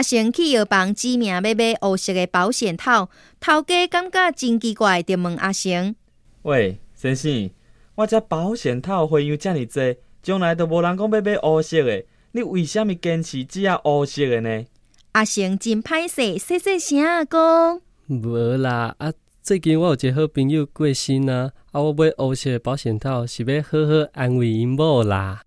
阿成去药房指名要买黑色的保险套，头家感觉真奇怪，就问阿成：喂，先生，我这保险套费用这么多，将来都无人讲要买黑色的，你为什么坚持只要黑色的呢？阿成真歹势，细细声讲：无啦，啊，最近我有一个好朋友过身啊，啊，我买黑色的保险套是要好好安慰因某啦。